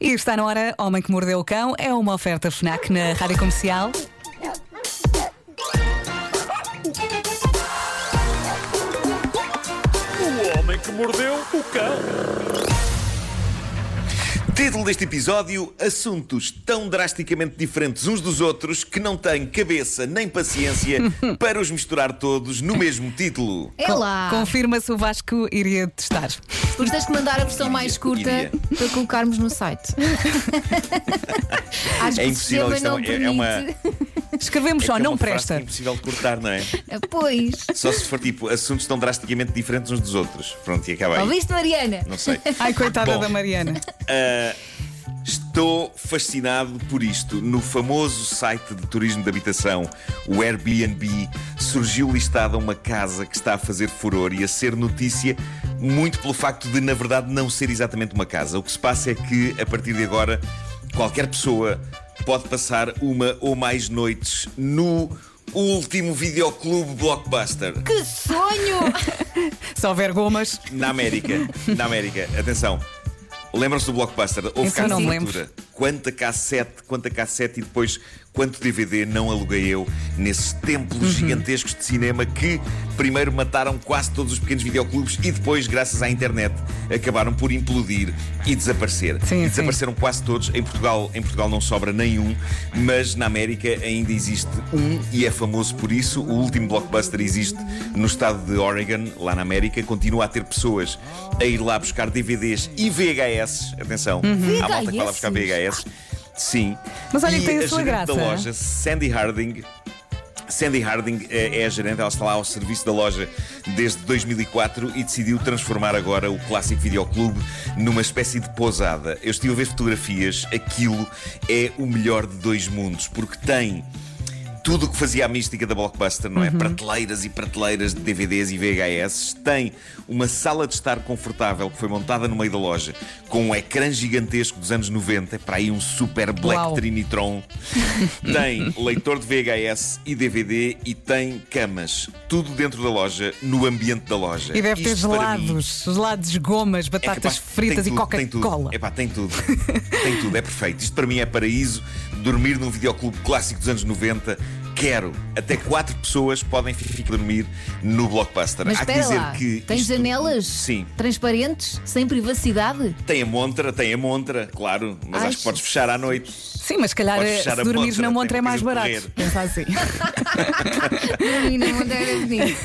E está na hora, Homem que Mordeu o Cão é uma oferta FNAC na Rádio Comercial. O homem que mordeu o cão. Título deste episódio: Assuntos tão drasticamente diferentes uns dos outros que não têm cabeça nem paciência para os misturar todos no mesmo título. É lá. Confirma se o Vasco iria testar. Depois tens que mandar a versão Iria, mais curta iria. para colocarmos no site. Acho que É o impossível, sistema isto é não uma- é- uma-. Escrevemos É só, que é não presta. é impossível de cortar, não é? Pois. Só se for tipo assuntos tão drasticamente diferentes uns dos outros. Pronto, e acaba aí. Ouviste, Mariana? Não sei. Ai, coitada Bom. da Mariana. Ah, estou fascinado por isto. No famoso site de turismo de habitação, o Airbnb, surgiu listada uma casa que está a fazer furor e a ser notícia muito pelo facto de, na verdade, não ser exatamente uma casa. O que se passa é que, a partir de agora, qualquer pessoa pode passar uma ou mais noites no último videoclube blockbuster. Que sonho! Se houver gomas, Na América, na América, atenção. Lembram-se do Blockbuster? Houve eu não me lembro. Quanta cassete, quanta cassete e depois quanto DVD não aluguei eu nesses templos Uhum. gigantescos de cinema que primeiro mataram quase todos os pequenos videoclubes e depois, graças à internet, acabaram por implodir e desaparecer. Sim, e sim. desapareceram quase todos. Em Portugal, em Portugal não sobra nenhum, mas na América ainda existe um e é famoso por isso. O último blockbuster existe no estado de Oregon, lá na América. Continua a ter pessoas a ir lá buscar DVDs e VHS. Atenção, há malta que vai lá buscar VHS. Sim. Mas olha e que tem a a sua gerente da graça. loja, Sandy Harding, Sandy Harding é é a gerente, ela está lá ao serviço da loja desde 2004 e decidiu transformar agora o clássico videoclube numa espécie de pousada. Eu estive a ver fotografias, aquilo é o melhor de dois mundos, porque tem tudo o que fazia a mística da Blockbuster, não é? Prateleiras e prateleiras de DVDs e VHS. Tem uma sala de estar confortável que foi montada no meio da loja com um ecrã gigantesco dos anos 90, para aí um super Black Uau. Trinitron. tem leitor de VHS e DVD e tem camas. Tudo dentro da loja, no ambiente da loja. e deve ter Isto para mim gelados, gelados, gomas, é batatas capaz- fritas e. Coca-Cola. Epá, tem tudo. tem tudo, é perfeito. Isto para mim é paraíso. Dormir num videoclube clássico dos anos 90. Quero. Até quatro pessoas podem ficar a dormir no Blockbuster. Mas Há que dizer lá. que. Tens isto- janelas Sim. transparentes, sem privacidade? Tem a montra, tem a montra, claro. Mas Ai, acho que podes fechar à noite. Sim, mas se calhar Podes eh, fechar se a dormires montra, na montra é tem mais barato. Pensa assim. Menina, Monteiro bonito.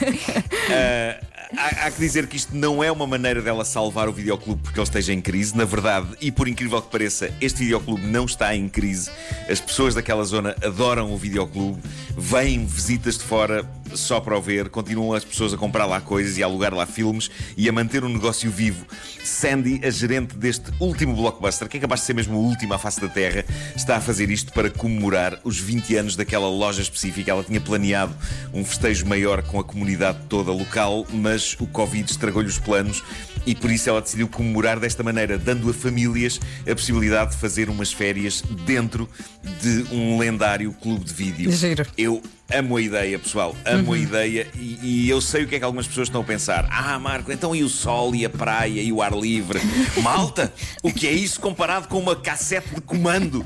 Há, há que dizer que isto não é uma maneira dela salvar o videoclube porque ele esteja em crise. Na verdade, e por incrível que pareça, este videoclube não está em crise. As pessoas daquela zona adoram o videoclube, vêm visitas de fora só para o ver, continuam as pessoas a comprar lá coisas e a alugar lá filmes e a manter o negócio vivo. Sandy, a gerente deste último blockbuster, que é capaz de ser mesmo o último à face da Terra, está a fazer isto para comemorar os 20 anos daquela loja específica. Ela tinha planeado um festejo maior com a comunidade toda local, mas o Covid estragou-lhe os planos e por isso ela decidiu comemorar desta maneira, dando a famílias a possibilidade de fazer umas férias dentro de um lendário clube de vídeo. Giro. Eu amo a ideia, pessoal, amo a ideia e, e eu sei o que é que algumas pessoas estão a pensar. Ah, Marco, então e o sol e a praia e o ar livre? Malta, o que é isso comparado com uma cassete de comando?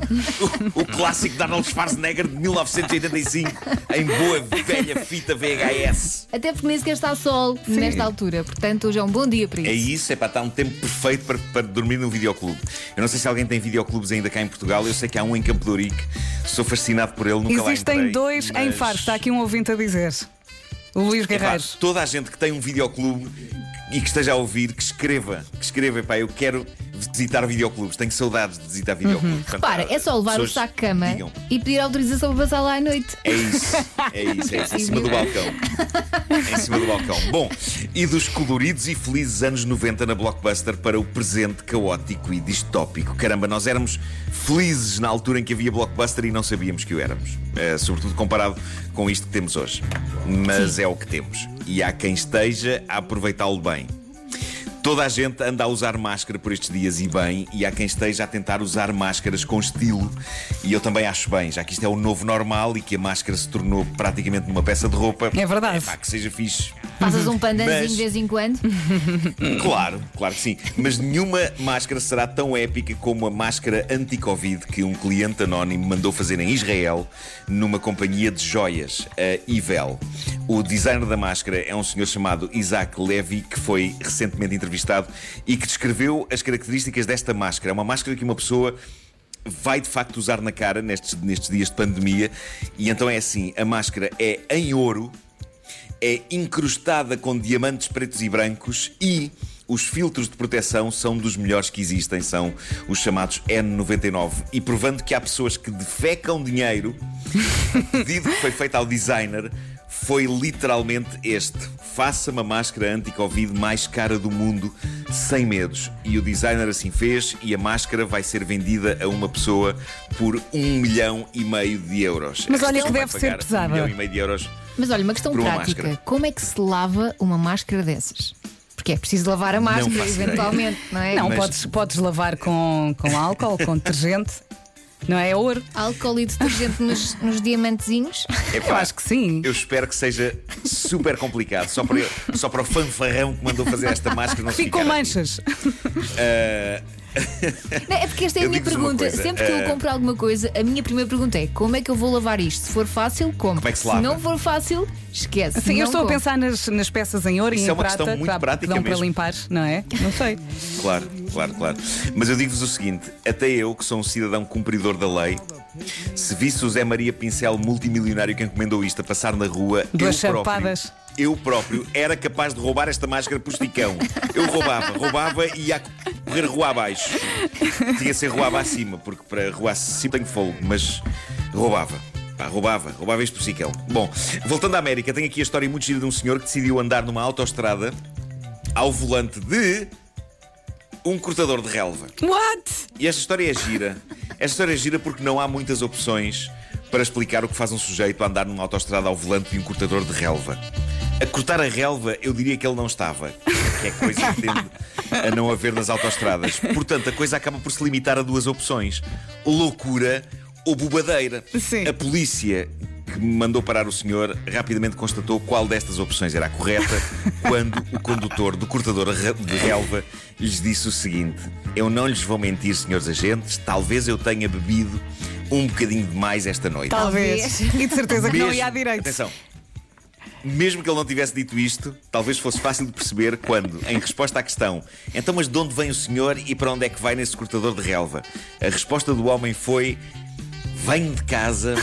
O, o clássico de Arnold Schwarzenegger de 1985 em boa velha fita VHS. Até porque nem sequer está sol nesta altura. Portanto, hoje é um bom dia para É isso. isso, é para estar um tempo perfeito para, para dormir num videoclube. Eu não sei se alguém tem videoclubes ainda cá em Portugal, eu sei que há um em Campo de Ourique, sou fascinado por ele, nunca lá Existem dois em mas- Faro. Está aqui um ouvinte a dizer. O Luís Epá, Guerreiros. toda a gente que tem um videoclube e que esteja a ouvir, que escreva, que escreva, epá, eu quero visitar videoclubes, tenho saudades de visitar videoclubes. Portanto, Repara, é só levar o saco de cama digam. e pedir autorização para passar lá à noite. É isso, é isso, é isso, em cima do balcão. Em cima do balcão. Bom, e dos coloridos e felizes anos 90 na Blockbuster para o presente caótico e distópico. Caramba, nós éramos felizes na altura em que havia Blockbuster e não sabíamos que o éramos. Eh, sobretudo comparado com isto que temos hoje. Mas é o que temos. E há quem esteja a aproveitá-lo bem. Toda a gente anda a usar máscara por estes dias e bem, e há quem esteja a tentar usar máscaras com estilo. E eu também acho bem, já que isto é o novo normal e que a máscara se tornou praticamente uma peça de roupa. É verdade. Pá, que seja fixe. Passas um pandanzinho Mas- de vez em quando. Claro, claro que sim. Mas nenhuma máscara será tão épica como a máscara anti-Covid que um cliente anónimo mandou fazer em Israel numa companhia de joias, a Ivel. O designer da máscara é um senhor chamado Isaac Levy, que foi recentemente entrevistado e que descreveu as características desta máscara. É uma máscara que uma pessoa vai de facto usar na cara nestes, nestes dias de pandemia. E então é assim: a máscara é em ouro é incrustada com diamantes pretos e brancos e os filtros de proteção são dos melhores que existem, são os chamados N99. E provando que há pessoas que defecam dinheiro, o pedido que foi feito ao designer foi literalmente este: faça uma máscara anti-Covid mais cara do mundo, sem medos. E o designer assim fez, e a máscara vai ser vendida a uma pessoa por um milhão e meio de euros. Mas A olha que deve ser pesada. Um milhão e meio de euros. Mas olha, uma questão uma prática: máscara. como é que se lava uma máscara dessas? Porque é preciso lavar a máscara, eventualmente, não é? Não, Mas- podes, podes lavar com, com álcool, com detergente. Não é ouro? Álcool e detergente nos, nos diamantezinhos. Eu Epá, acho que sim. Eu espero que seja super complicado. Só para, só para o fanfarrão que mandou fazer esta máscara não se Fico com ficar manchas. Ah, Não, é porque esta é a Eu minha pergunta. Sempre que eu eh, compro alguma coisa, a minha primeira pergunta é: como é que eu vou lavar isto? Se for fácil, como? Como é que se se lava? não for fácil, esquece. Sim, eu estou a pensar nas, nas peças em ouro Isso e é em uma prata questão muito que prática dão para mesmo. limpar, não é? Não sei. Claro, claro, claro. Mas eu digo-vos o seguinte: até eu, que sou um cidadão cumpridor da lei, se visse o Zé Maria Pincel multimilionário que encomendou isto a passar na rua, Duas eu próprio, chapadas. Eu próprio era capaz de roubar esta máscara por esticão. Eu roubava, roubava e ia correr rua abaixo. Tinha ser rua acima, porque para rua acima tenho fogo, mas roubava. Pá, roubava, roubava isto por esticão. Bom, voltando à América, tenho aqui a história muito gira de um senhor que decidiu andar numa autoestrada ao volante de um cortador de relva. What? E esta história é gira. Esta história é gira porque não há muitas opções para explicar o que faz um sujeito a andar numa autoestrada ao volante de um cortador de relva. A cortar a relva, eu diria que ele não estava. Que é coisa que tende a não haver nas autoestradas. Portanto, a coisa acaba por se limitar a duas opções: loucura ou bobadeira. Sim. A polícia que mandou parar o senhor rapidamente constatou qual destas opções era a correta quando o condutor do cortador de relva lhes disse o seguinte: Eu não lhes vou mentir, senhores agentes, talvez eu tenha bebido um bocadinho demais esta noite. Talvez. E de certeza que não ia à direita. Atenção. Mesmo que ele não tivesse dito isto, talvez fosse fácil de perceber quando, em resposta à questão, então, mas de onde vem o senhor e para onde é que vai nesse cortador de relva? A resposta do homem foi: venho de casa,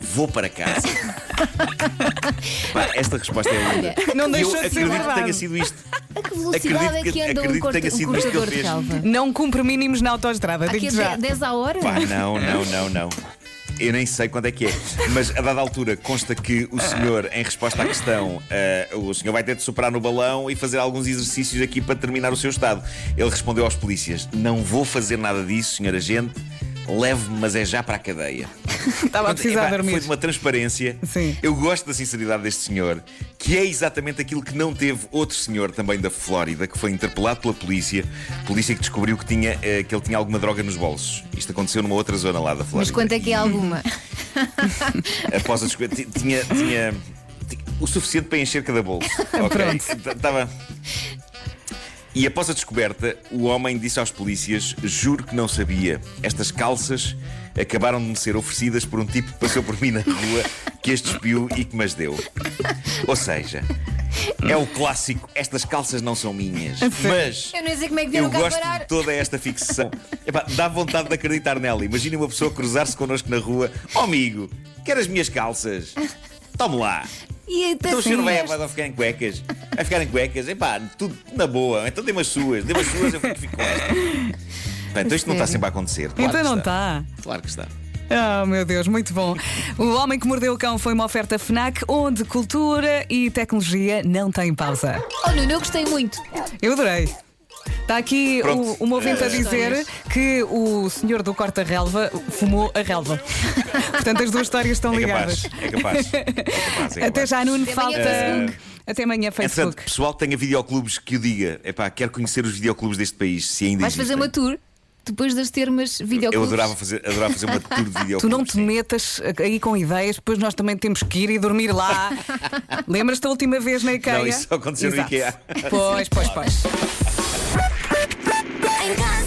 vou para casa. Pá, esta resposta é linda. Não E eu deixa de ser acredito que verdade. tenha sido isto. A que velocidade Acredito é que que- anda um, acredito que corta, tenha um sido isto que ele cortador de fez. relva? Não cumpre mínimos na autoestrada, Aqui digo é já. 10 à hora? Pá, não, não, não, não. Eu nem sei quando é que é. Mas a dada altura consta que o senhor, em resposta à questão, eh, o senhor vai ter de soprar no balão e fazer alguns exercícios aqui para terminar o seu estado. Ele respondeu aos polícias: Não vou fazer nada disso, senhor agente. Leve-me, mas é já para a cadeia. Estava a precisar dormir. Foi de uma transparência. Sim. Eu gosto da sinceridade deste senhor, que é exatamente aquilo que não teve outro senhor também da Flórida, que foi interpelado pela polícia. Polícia que descobriu que, tinha, eh, que ele tinha alguma droga nos bolsos. Isto aconteceu numa outra zona lá da Flórida. Mas quanto é que é alguma? Após a descoberta, ti- tinha, tinha, ti- o suficiente para encher cada bolso. ok? Estava. E após a descoberta, o homem disse aos polícias: Juro que não sabia. Estas calças acabaram de me ser oferecidas por um tipo que passou por mim na rua, que as despiu e que me as deu. Ou seja, é o clássico: estas calças não são minhas. Mas. Eu nem sei como é que Eu gosto parar. de toda esta fixação. Epá, dá vontade de acreditar nela. Imagina uma pessoa cruzar-se connosco na rua. Oh amigo, quer as minhas calças? Tome lá. E Então o senhor assim, vai, vai ficar em cuecas? Vai ficar em cuecas? Epá, tudo na boa. Então dê-me as suas. Dê-me as suas, eu fico fico com esta. Pá, então isto não está sempre a acontecer. Claro Então não está. está. Claro que está. Oh, meu Deus, muito bom. O Homem que Mordeu o Cão foi uma oferta FNAC onde cultura e tecnologia não têm pausa. Oh, Nuno, eu gostei muito. Eu adorei. Está aqui Pronto. o, o ouvinte a Eh, dizer que o senhor do corta-relva fumou a relva. Portanto, as duas histórias estão É ligadas. capaz. É capaz. É capaz, é Até já, Nuno, Até falta. amanhã, Facebook. Até amanhã, Entretanto, Facebook. pessoal que tenha videoclubes que o diga. Epá, quero conhecer os videoclubes deste país, se ainda Vais fazer uma tour? depois das termas Eu videoclubes. adorava fazer, adorava fazer uma tour de videoclubes. Tu não te sim. metas aí com ideias, depois nós também temos que ir e dormir lá. Lembras-te da última vez na IKEA? Não, isso só aconteceu no Exato. IKEA. Pois, pois, pois. en casa.